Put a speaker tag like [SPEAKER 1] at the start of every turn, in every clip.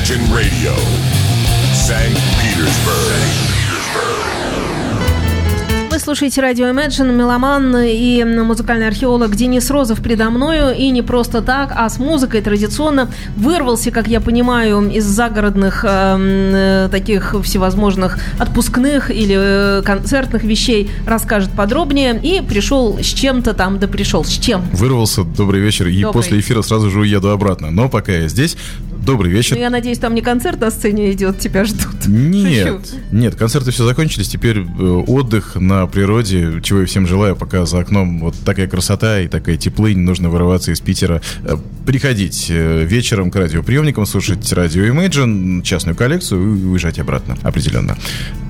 [SPEAKER 1] Imagine Radio, St. Petersburg.
[SPEAKER 2] Вы слушаете радио Imagine, меломан и музыкальный археолог Денис Розов предо мною. И не просто так, а с музыкой традиционно вырвался, как я понимаю, из загородных э, таких всевозможных отпускных или э, концертных вещей, расскажет подробнее. И пришел с чем-то там, да пришел. С чем?
[SPEAKER 3] Вырвался, добрый вечер, и
[SPEAKER 2] Добрый.
[SPEAKER 3] после эфира сразу же уеду обратно. Но пока я здесь, добрый вечер.
[SPEAKER 2] Ну, я надеюсь, там не концерт на сцене идет, тебя ждут.
[SPEAKER 3] Нет,
[SPEAKER 2] Шучу.
[SPEAKER 3] нет, концерты все закончились, теперь э, отдых на природе, чего я всем желаю, пока за окном вот такая красота и такая теплынь, нужно вырываться из Питера, Э, приходить э, вечером к радиоприемникам, слушать радио Imagine, частную коллекцию и уезжать обратно, определенно.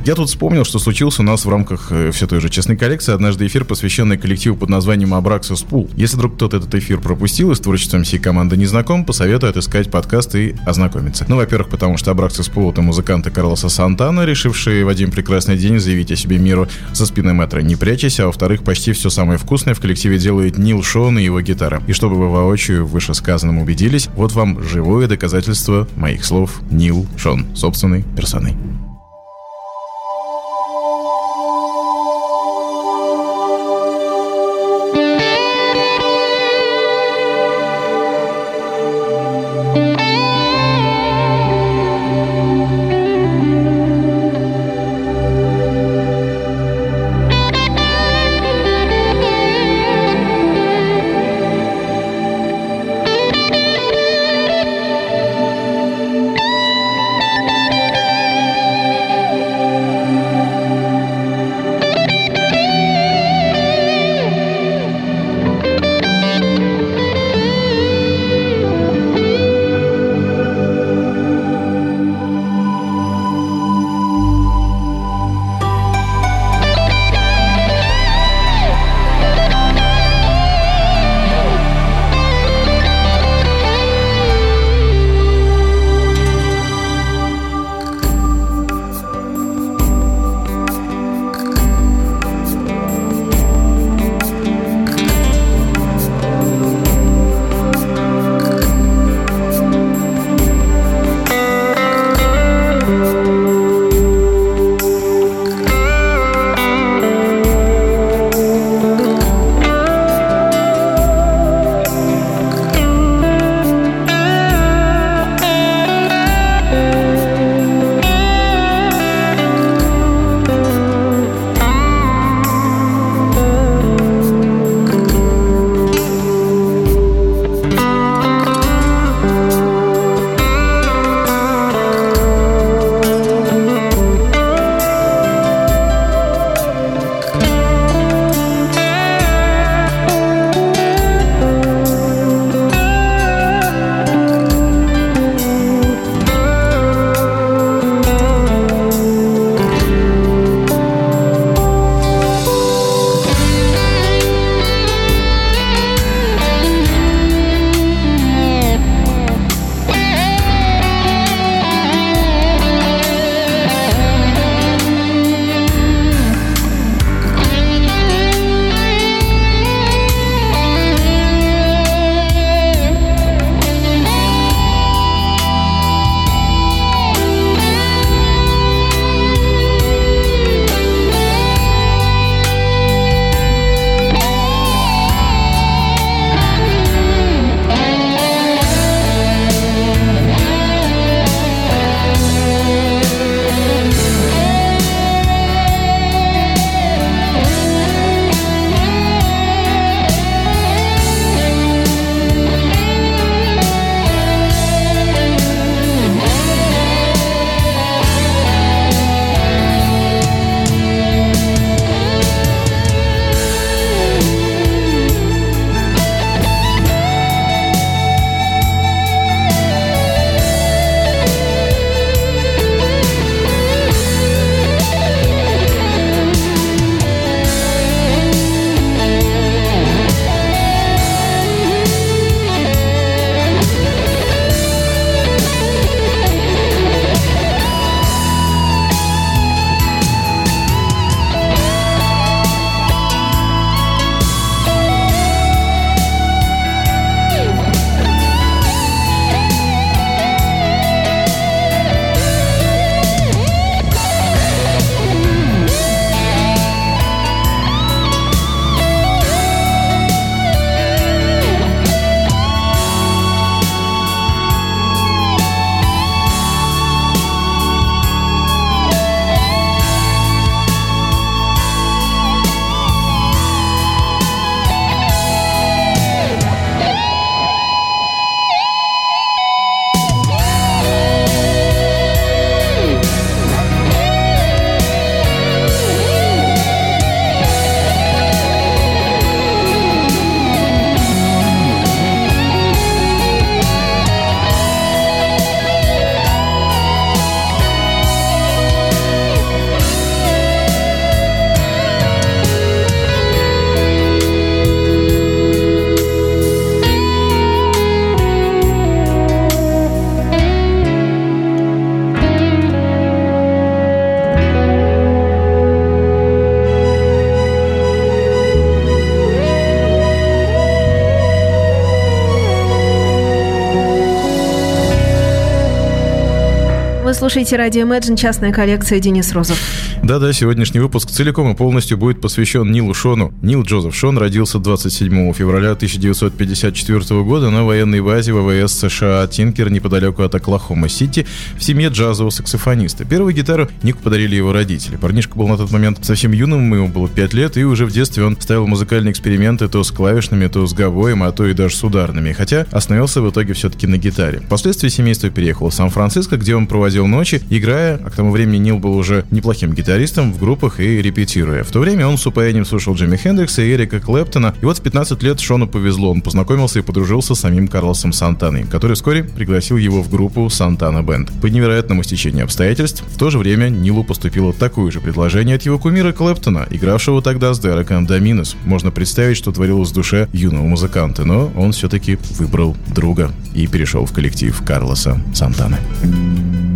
[SPEAKER 3] Я тут вспомнил, что случилось у нас в рамках все той же частной коллекции однажды эфир, посвященный коллективу под названием Abraxas Pool. Если вдруг кто-то этот эфир пропустил и с творчеством всей команды не знаком, посоветую отыскать подкаст и ознакомиться. Ну, во-первых, потому что Abraxas Pool — это музыканты Карлоса Сантана, решившие в один прекрасный день заявить о себе миру со спины метра не прячась, а во-вторых, почти все самое вкусное в коллективе делает Нил Шон и его гитара. И чтобы вы воочию в вышесказанном убедились, вот вам живое доказательство моих слов Нил Шон, собственной персоной.
[SPEAKER 2] Слушаете радио Imagine, частная коллекция Денис Розов.
[SPEAKER 3] Да-да, сегодняшний выпуск целиком и полностью будет посвящен Нилу Шону. Нил Джозеф Шон родился 27 февраля 1954 года на военной базе ВВС США Тинкер неподалеку от Оклахома-Сити в семье джазового саксофониста. Первую гитару Нику подарили его родители. Парнишка был на тот момент совсем юным, ему было 5 лет, и уже в детстве он ставил музыкальные эксперименты то с клавишными, то с гавоем, а то и даже с ударными. Хотя остановился в итоге все-таки на гитаре. Впоследствии семейство переехало в Сан-Франциско, где он проводил ночи, играя, а к тому времени Нил был уже неплохим гитаристом в группах и репетируя. В то время он с упоением слушал Джимми Хендрикса и Эрика Клэптона. И вот в 15 лет Шону повезло, он познакомился и подружился с самим Карлосом Сантаной, который вскоре пригласил его в группу Сантана Бенд. По невероятному стечению обстоятельств, в то же время Нилу поступило такое же предложение от его кумира Клэптона, игравшего тогда с Дереком Доминус. Можно представить, что творилось в душе юного музыканта, но он все-таки выбрал друга и перешел в коллектив Карлоса Сантаны.
[SPEAKER 4] Thank you.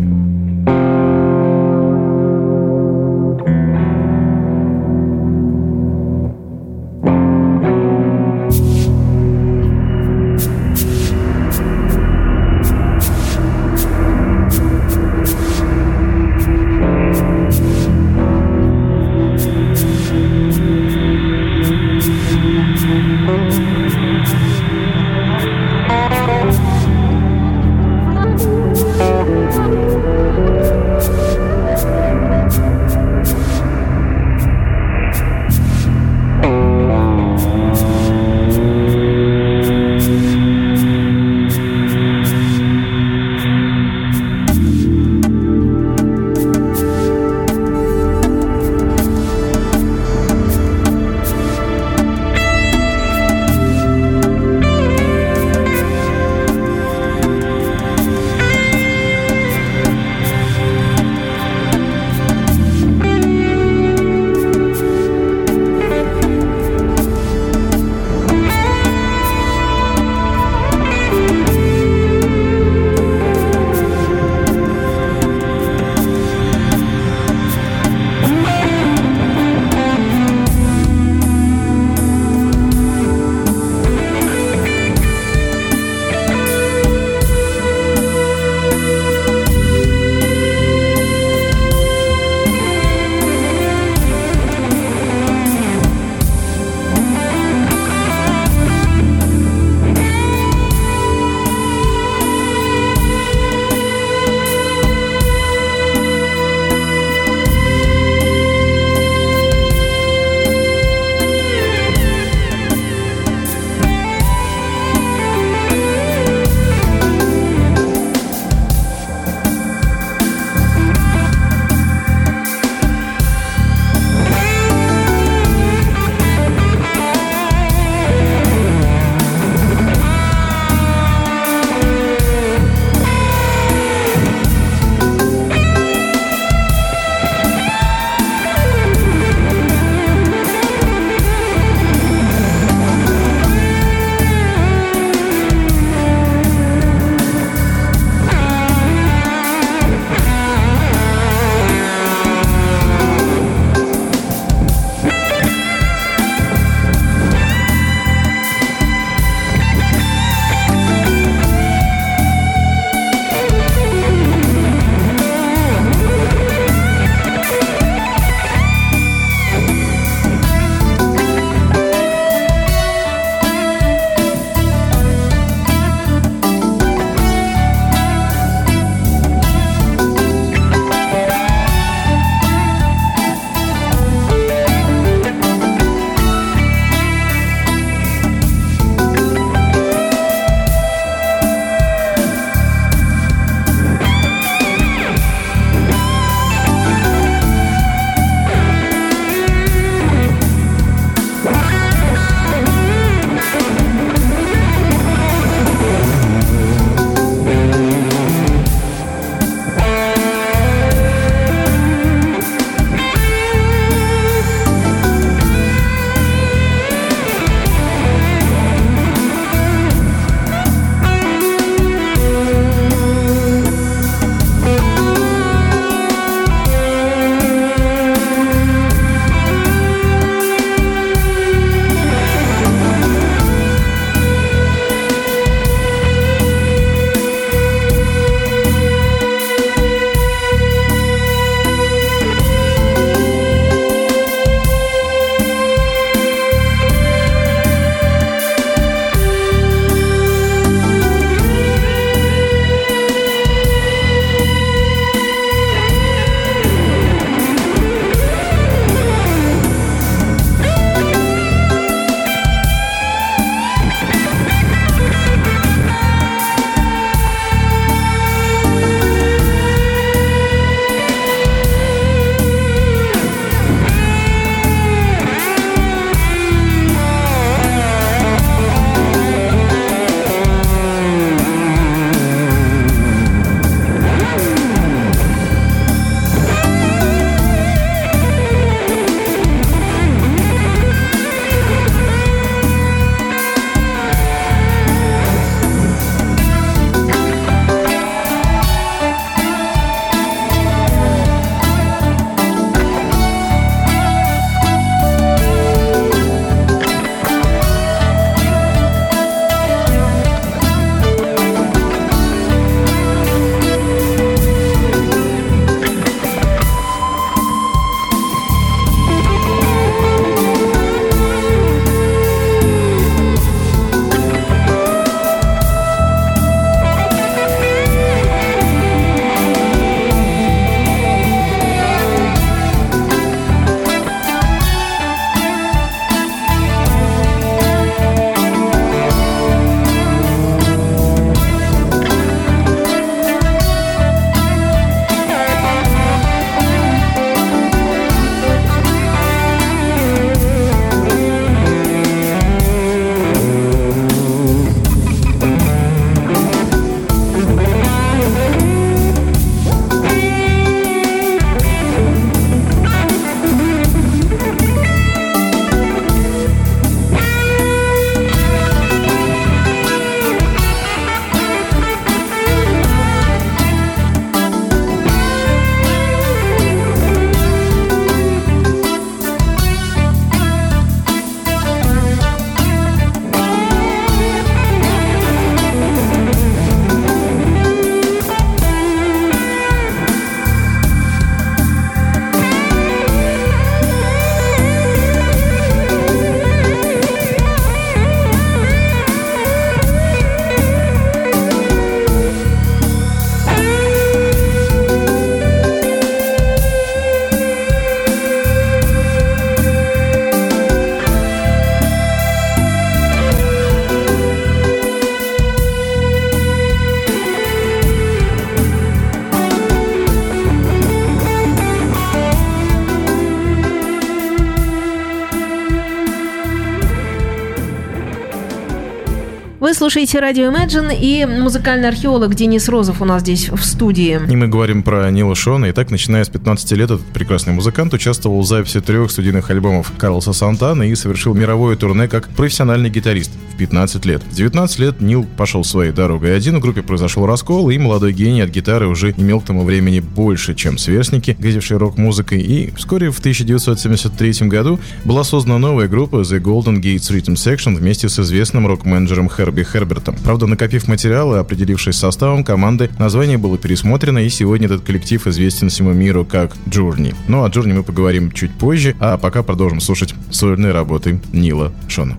[SPEAKER 2] Слушаете радио Imagine и музыкальный археолог Денис Розов у нас здесь в студии.
[SPEAKER 3] И мы говорим про Нила Шона. И так, начиная с 15 лет, этот прекрасный музыкант участвовал в записи трех студийных альбомов Карлоса Сантана и совершил мировое турне как профессиональный гитарист в 15 лет. В 19 лет Нил пошел своей дорогой один, в группе произошел раскол, и молодой гений от гитары уже имел к тому времени больше, чем сверстники, грезившие рок-музыкой, и вскоре в 1973 году была создана новая группа The Golden Gates Rhythm Section вместе с известным рок-менеджером Херби Хербертом. Правда, накопив материалы, определившись составом команды, название было пересмотрено, и сегодня этот коллектив известен всему миру как Journey. Ну, о Journey мы поговорим чуть позже, а пока продолжим слушать сольные работы Нила Шона.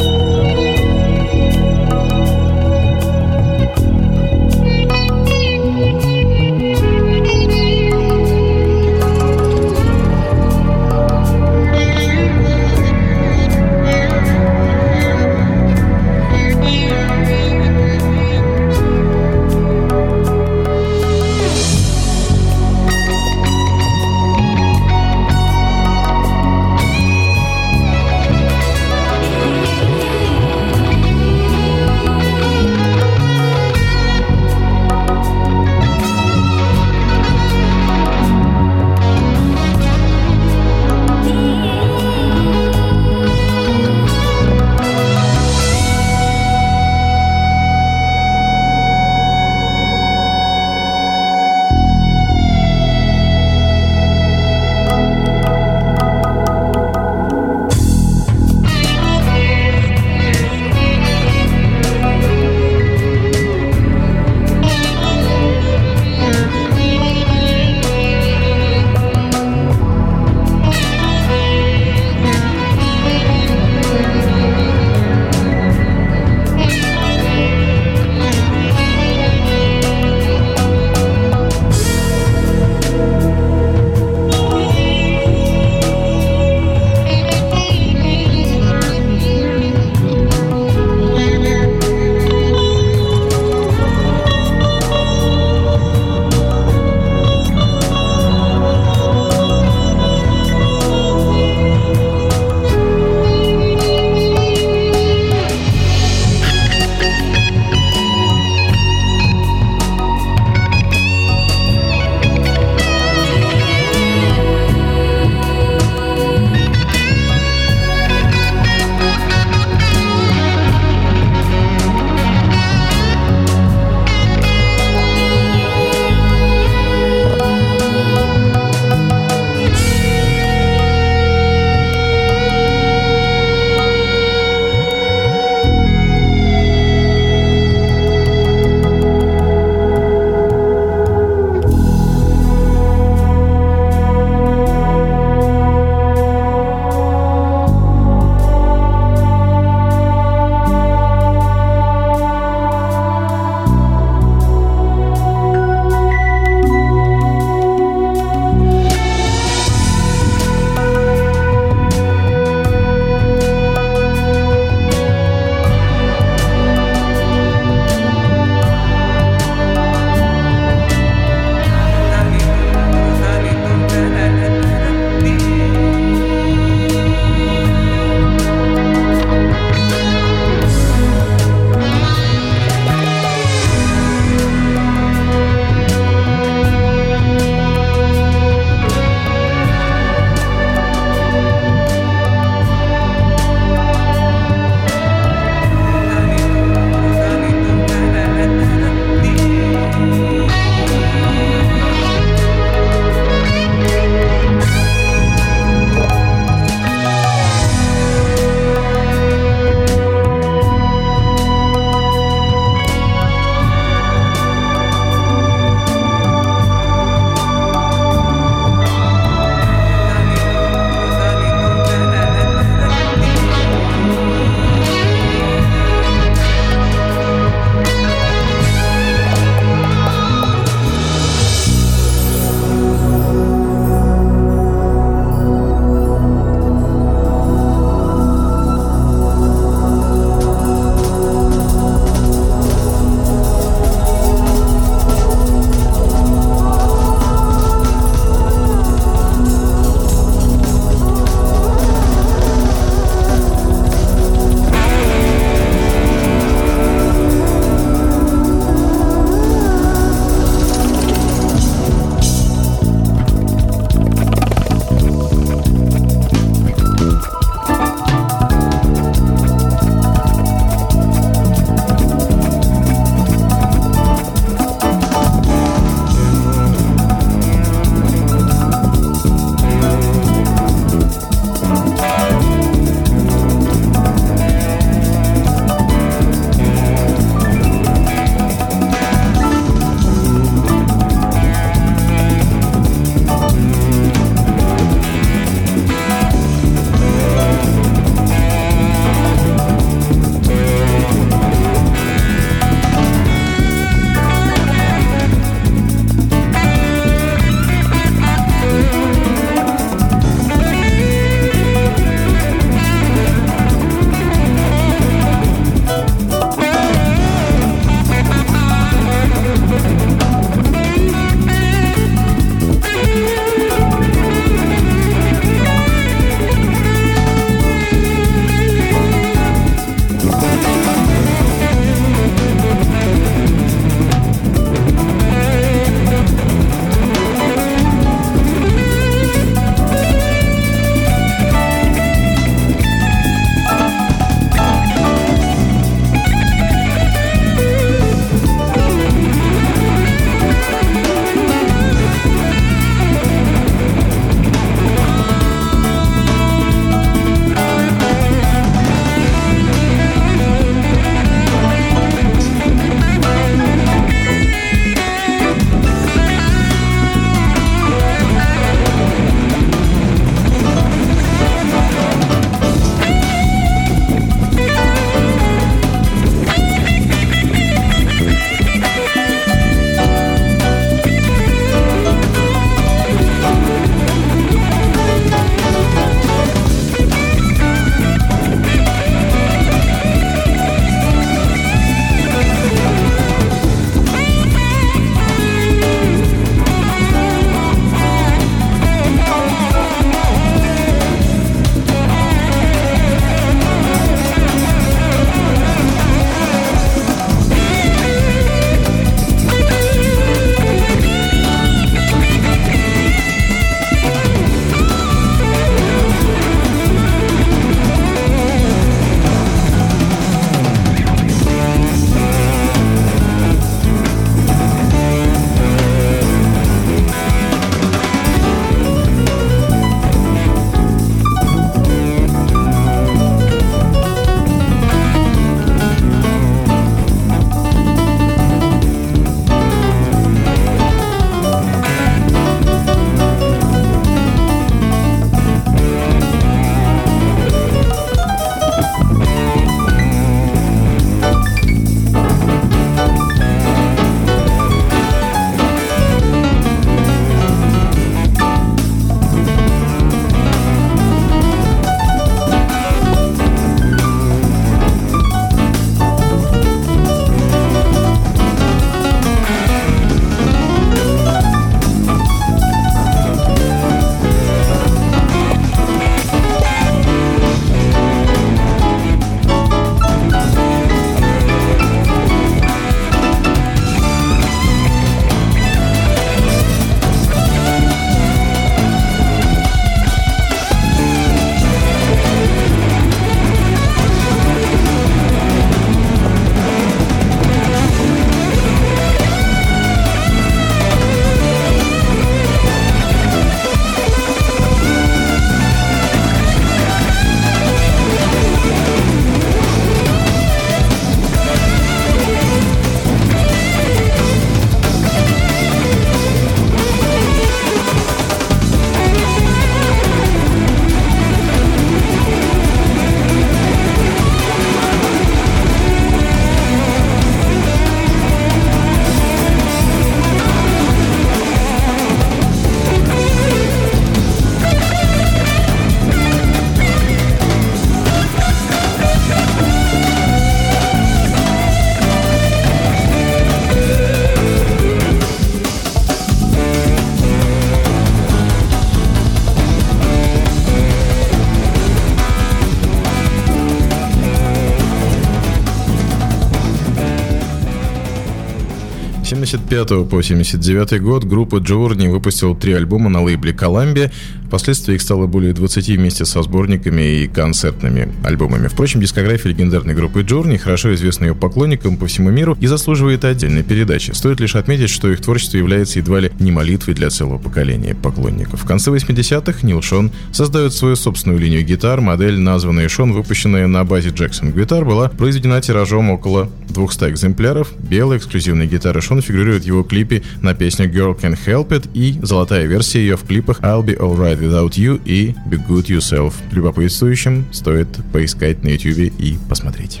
[SPEAKER 3] 75 по 79 год группа Journey выпустила три альбома на лейбле Columbia. Впоследствии их стало более 20 вместе со сборниками и концертными альбомами. Впрочем, дискография легендарной группы Journey хорошо известна ее поклонникам по всему миру и заслуживает отдельной передачи. Стоит лишь отметить, что их творчество является едва ли не молитвой для целого поколения поклонников. В конце 80-х Нил Шон создает свою собственную линию гитар. Модель, названная Шон, выпущенная на базе Jackson Guitar, была произведена тиражом около 200 экземпляров. Белая эксклюзивная гитара Шон фигурирует в его клипе на песню Girl Can Help It и золотая версия ее в клипах I'll Be Alright Without You и Be Good Yourself. Любопытствующим стоит поискать на YouTube и посмотреть.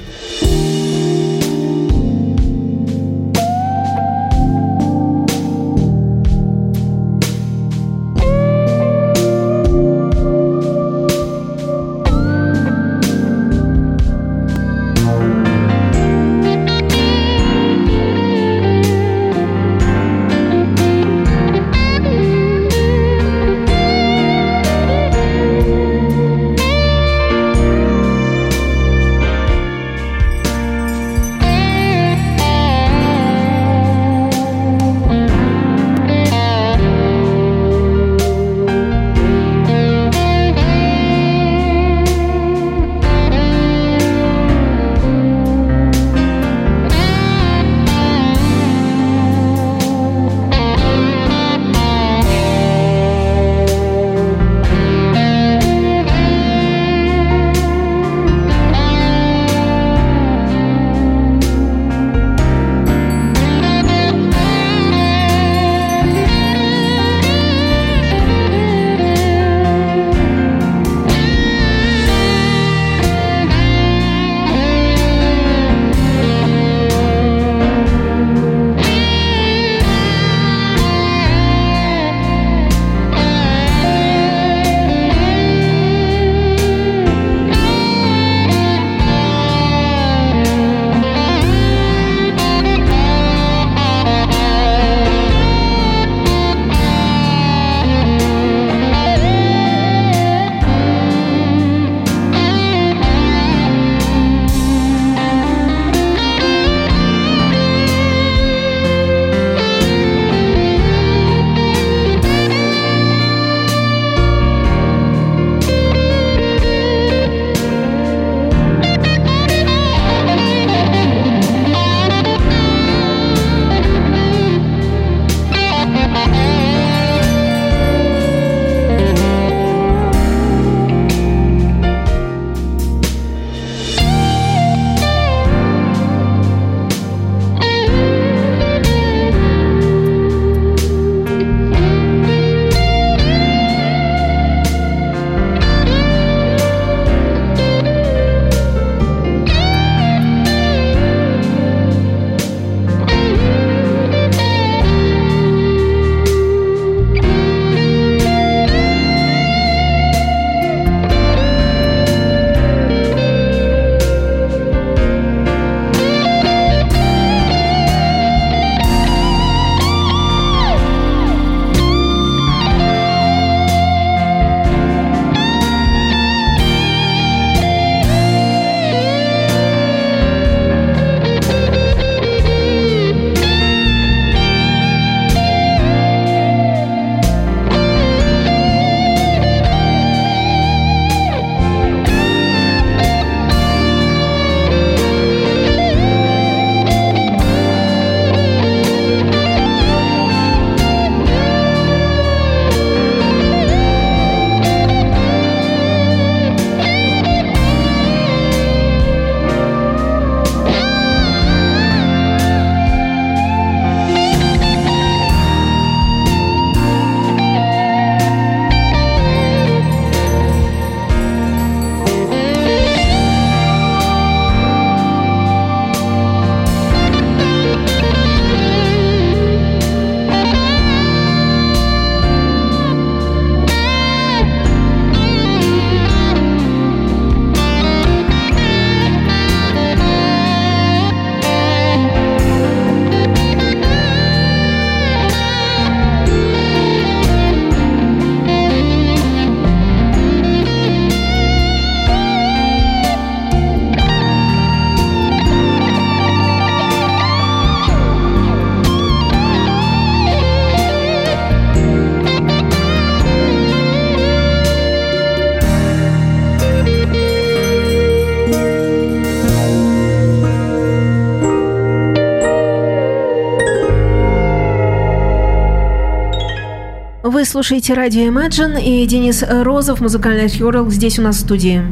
[SPEAKER 2] Вы слушаете радио Imagine и Денис Розов, музыкальный археолог, здесь у нас в студии.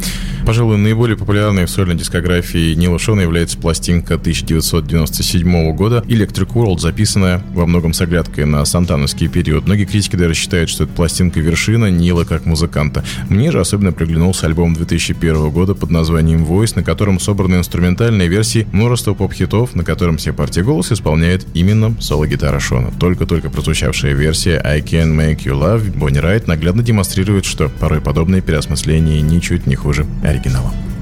[SPEAKER 3] Пожалуй, наиболее популярной в сольной дискографии Нила Шона является пластинка 1997 года «Electric World», записанная во многом с оглядкой на сантановский период. Многие критики даже считают, что эта пластинка вершина Нила как музыканта. Мне же особенно приглянулся альбом 2001 года под названием «Voice», на котором собраны инструментальные версии множества поп-хитов, на котором все партии голоса исполняет именно соло-гитара Шона. Только-только прозвучавшая версия «I Can Make You Love» Бонни Райт наглядно демонстрирует, что порой подобные переосмысления ничуть не хуже Heigenauer.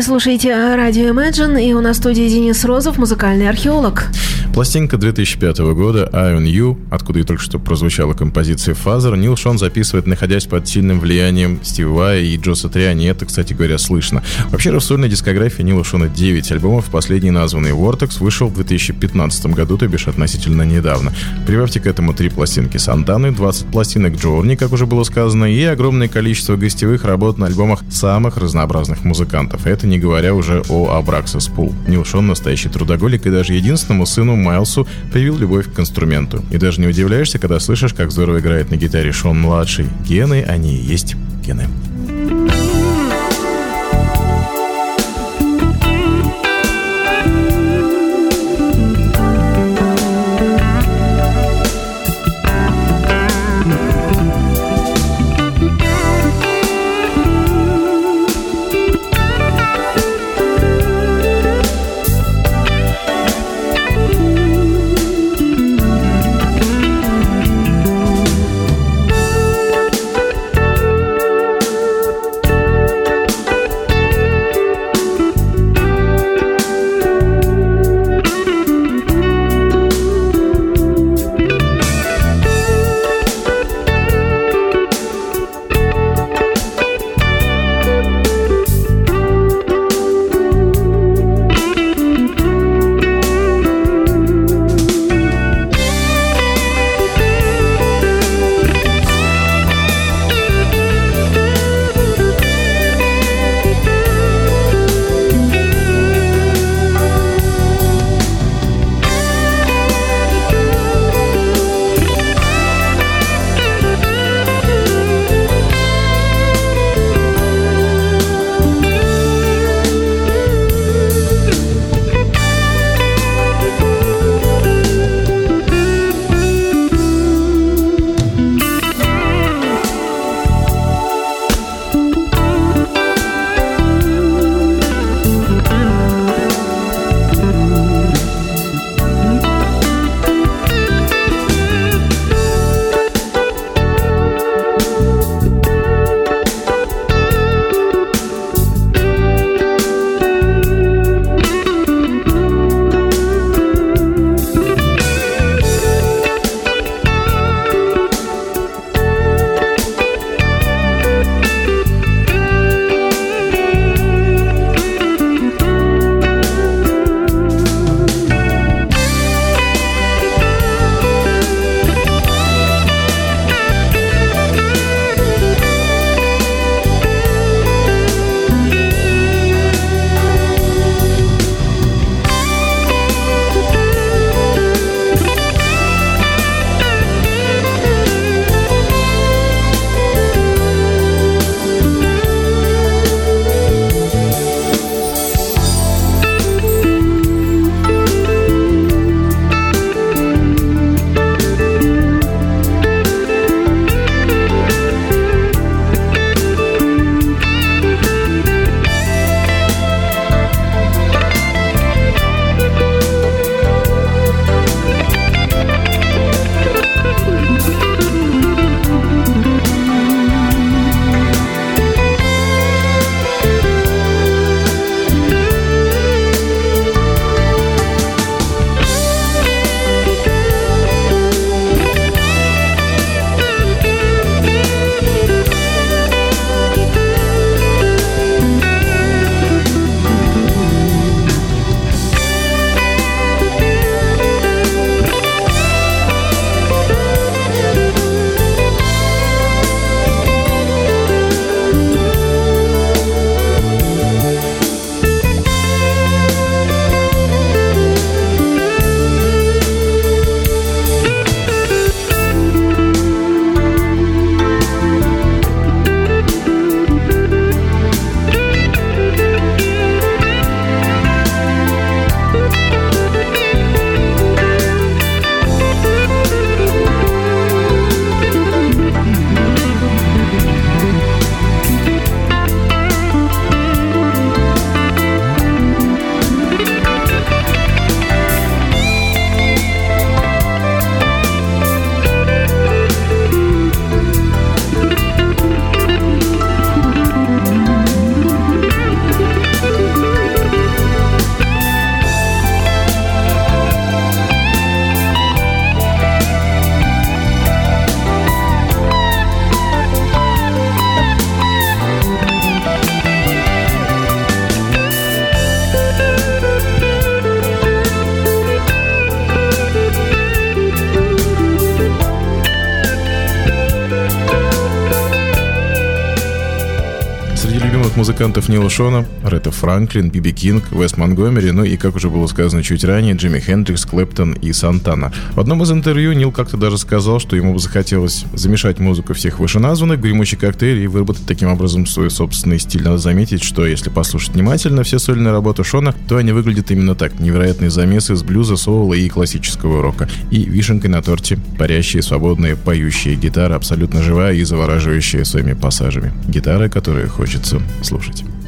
[SPEAKER 2] Вы слушаете радио Imagine, и у нас в студии Денис Розов, музыкальный археолог.
[SPEAKER 3] Пластинка 2005 года «I on U», откуда и только что прозвучала композиция «Father», Нил Шон записывает, находясь под сильным влиянием Стива Вая и Джо Сатриани. Это, кстати говоря, слышно. Вообще, в сольной дискографии Нила Шона 9 альбомов, последний названный «Vortex» вышел в 2015 году, то бишь относительно недавно. Прибавьте к этому три пластинки Сантаны, 20 пластинок Journey, как уже было сказано, и огромное количество гостевых работ на альбомах самых разнообразных музыкантов. Это не говоря уже о Abraxas Pool. Нил Шон настоящий трудоголик и даже единственному сыну Майлсу привил любовь к инструменту. И даже не удивляешься, когда слышишь, как здорово играет на гитаре Шон-младший. Гены, они и есть гены. Музыкантов Нила Шона, Ретта Франклин, Биби Кинг, Вес Монгомери, ну и, как уже было сказано чуть ранее, Джимми Хендрикс, Клэптон и Сантана. В одном из интервью Нил как-то даже сказал, что ему бы захотелось замешать музыку всех вышеназванных, гремучий коктейль и выработать таким образом свой собственный стиль. Надо заметить, что если послушать внимательно все сольные работы Шона, то они выглядят именно так. Невероятные замесы из блюза, соула и классического рока. И вишенкой на торте парящие, свободные, поющие гитары, абсолютно живая и завораживающая своими пассажами. Гитары, которые хочется слушать слушать.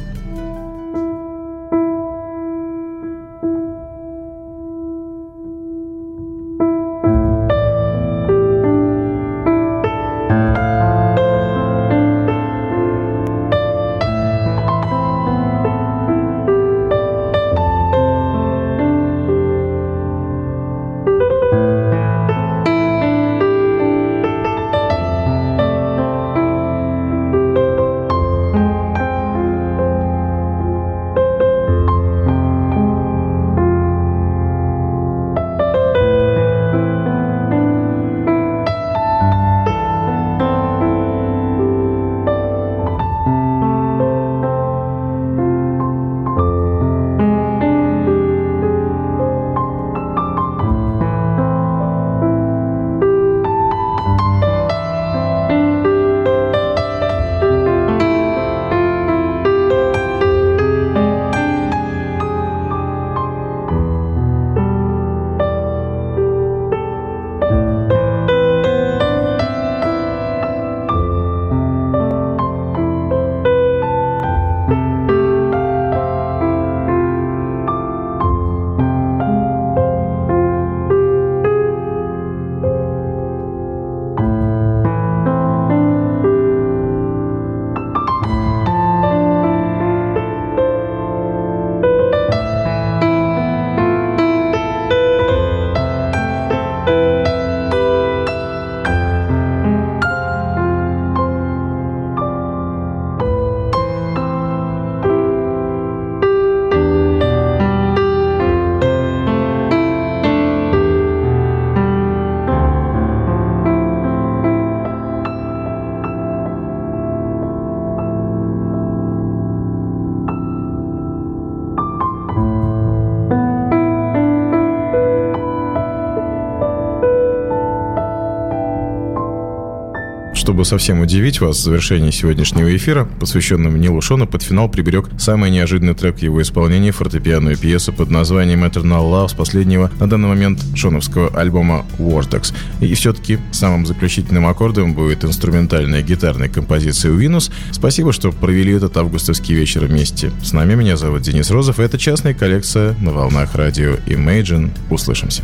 [SPEAKER 3] Чтобы совсем удивить вас, в завершении сегодняшнего эфира, посвященного Нилу Шону, под финал приберег самый неожиданный трек его исполнения, фортепианную пьесу под названием Eternal Love с последнего на данный момент шоновского альбома Vortex. И все-таки самым заключительным аккордом будет инструментальная гитарная композиция Винус. Спасибо, что провели этот августовский вечер вместе. С нами меня зовут Денис Розов, и это частная коллекция на волнах радио Imagine. Услышимся.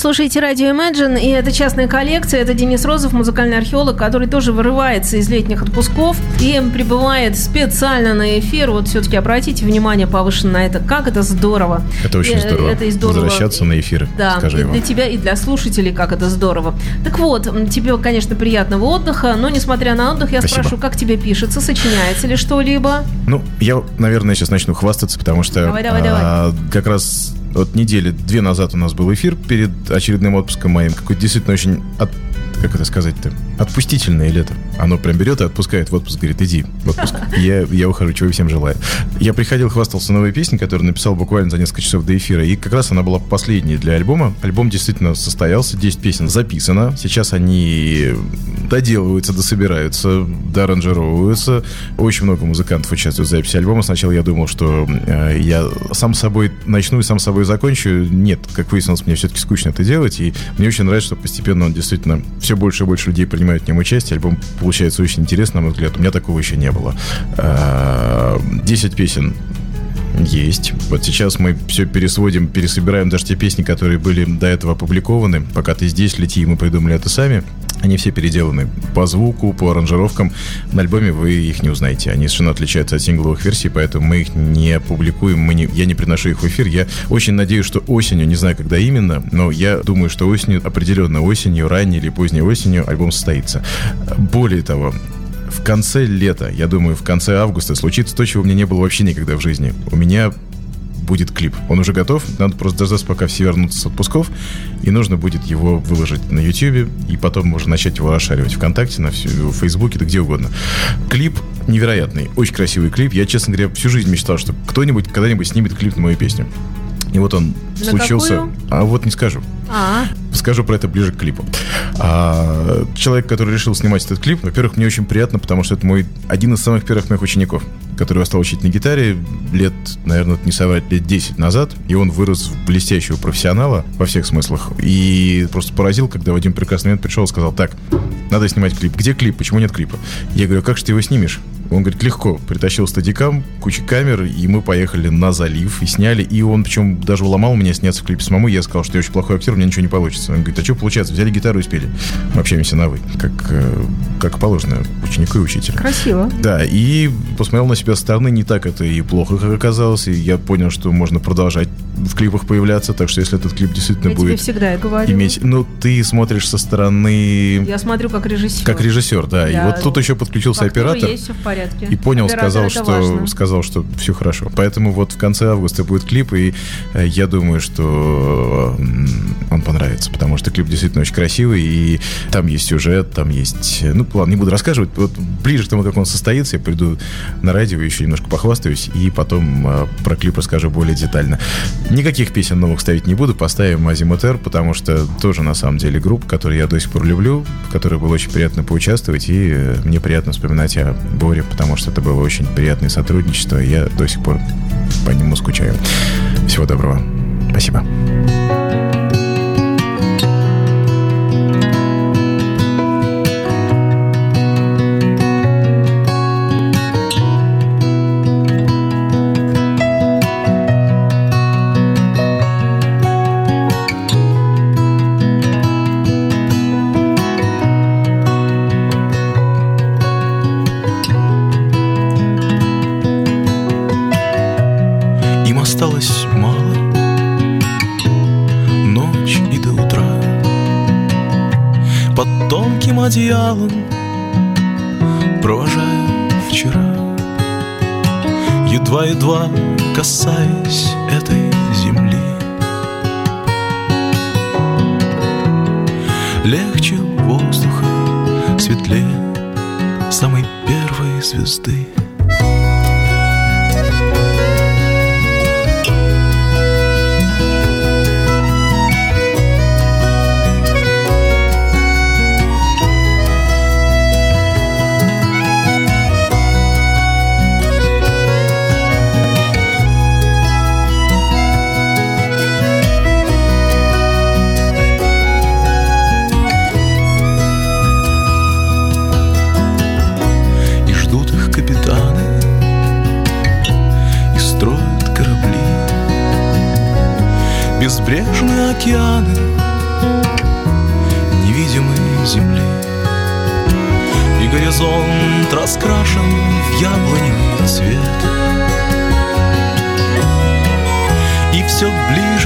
[SPEAKER 2] Слушаете радио Imagine, и это частная коллекция. Это Денис Розов, музыкальный археолог, который тоже вырывается из летних отпусков и прибывает специально на эфир. Вот все-таки обратите внимание повышенно на это. Как это здорово.
[SPEAKER 3] Это очень
[SPEAKER 2] Э,
[SPEAKER 3] здорово.
[SPEAKER 2] Это и здорово.
[SPEAKER 3] Возвращаться на эфиры,
[SPEAKER 2] Да,
[SPEAKER 3] скажи
[SPEAKER 2] и
[SPEAKER 3] его.
[SPEAKER 2] для тебя, и для слушателей, как это здорово. Так вот, тебе, конечно, приятного отдыха, но несмотря на отдых, я
[SPEAKER 3] Спасибо.
[SPEAKER 2] спрошу, как тебе пишется, сочиняется ли что-либо?
[SPEAKER 3] Ну, я, наверное, сейчас начну хвастаться, потому что
[SPEAKER 2] Давай, давай,
[SPEAKER 3] а, как раз вот недели две назад у нас был эфир перед очередным отпуском моим. Какой-то действительно очень как это сказать-то, отпустительное лето. Оно прям берет и отпускает в отпуск, говорит, иди в отпуск. Я, я ухожу, чего всем желаю. Я приходил, хвастался новой песней, которую написал буквально за несколько часов до эфира, и как раз она была последней для альбома. Альбом действительно состоялся, 10 песен записано. Сейчас они доделываются, дособираются, доаранжировываются. Очень много музыкантов участвует в записи альбома. Сначала я думал, что э, я сам собой начну и сам собой закончу. Нет, как выяснилось, мне все-таки скучно это делать, и мне очень нравится, что постепенно он действительно все больше и больше людей принимают в нем участие. Альбом получается очень интересный, на мой взгляд. У меня такого еще не было. Э, 10 песен есть. Вот сейчас мы все пересводим, пересобираем даже те песни, которые были до этого опубликованы. Пока ты здесь, лети, мы придумали это сами. Они все переделаны по звуку, по аранжировкам. На альбоме вы их не узнаете. Они совершенно отличаются от сингловых версий, поэтому мы их не публикуем, мы не, я не приношу их в эфир. Я очень надеюсь, что осенью, не знаю, когда именно, но я думаю, что осенью, определенно осенью, ранней или поздней осенью альбом состоится. Более того, в конце лета, я думаю, в конце августа случится то, чего у меня не было вообще никогда в жизни. У меня будет клип. Он уже готов, надо просто дождаться, пока все вернутся с отпусков, и нужно будет его выложить на YouTube, и потом можно начать его расшаривать ВКонтакте, на всю, в Фейсбуке, да где угодно. Клип невероятный, очень красивый клип. Я, честно говоря, всю жизнь мечтал, что кто-нибудь когда-нибудь снимет клип на мою песню. И вот он
[SPEAKER 2] На
[SPEAKER 3] случился.
[SPEAKER 2] какую?
[SPEAKER 3] А вот не скажу.
[SPEAKER 2] А,
[SPEAKER 3] Скажу про это ближе к клипу. А, человек, который решил снимать этот клип, во-первых, мне очень приятно, потому что это мой один из самых первых моих учеников, который я стал учить на гитаре лет, наверное, не соврать, лет 10 назад, и он вырос в блестящего профессионала во всех смыслах. И просто поразил, когда в один прекрасный момент пришел и сказал, так, надо снимать клип. Где клип? Почему нет клипа? Я говорю, как же ты его снимешь? Он говорит, легко. Притащил стадикам, кучу камер, и мы поехали на залив и сняли. И он, причем, даже уломал меня сняться в клипе самому. Я сказал, что я очень плохой актер, у меня ничего не получится. Он говорит, а что получается? Взяли гитару и спели. Мы общаемся на «вы», как, э, как положено ученику и учителю.
[SPEAKER 2] красиво.
[SPEAKER 3] Да, и посмотрел на себя со стороны, не так это и плохо, как оказалось. И я понял, что можно продолжать в клипах появляться. Так что если этот клип действительно
[SPEAKER 2] Я тебе
[SPEAKER 3] будет
[SPEAKER 2] всегда говорю.
[SPEAKER 3] иметь... Ну, ты смотришь со стороны...
[SPEAKER 2] Я смотрю как режиссер.
[SPEAKER 3] Как режиссер, да. И
[SPEAKER 2] Да.
[SPEAKER 3] вот тут еще подключился оператор.
[SPEAKER 2] есть, все в порядке.
[SPEAKER 3] И понял,
[SPEAKER 2] Оператор
[SPEAKER 3] сказал, что сказал, что все хорошо. Поэтому вот в конце августа будет клип, и э, я думаю, что он понравится, потому что клип действительно очень красивый, и там есть сюжет, там есть... э, Ну, ладно, не буду рассказывать. Вот ближе к тому, как он состоится, я приду на радио, еще немножко похвастаюсь, и потом э, про клип расскажу более детально. Никаких песен новых ставить не буду, поставим Азимутер, потому что тоже, на самом деле, группа, которую я до сих пор люблю, в которой было очень приятно поучаствовать, и мне приятно вспоминать о Боре, потому что это было очень приятное сотрудничество, и я до сих пор по нему скучаю. Всего доброго. Спасибо.
[SPEAKER 4] Одеялом. Провожаю вчера Едва-едва касаясь этой земли. Легче воздуха, светлее Самой первой звезды океаны невидимой земли. И
[SPEAKER 3] горизонт раскрашен в яблоневый цвет. И все ближе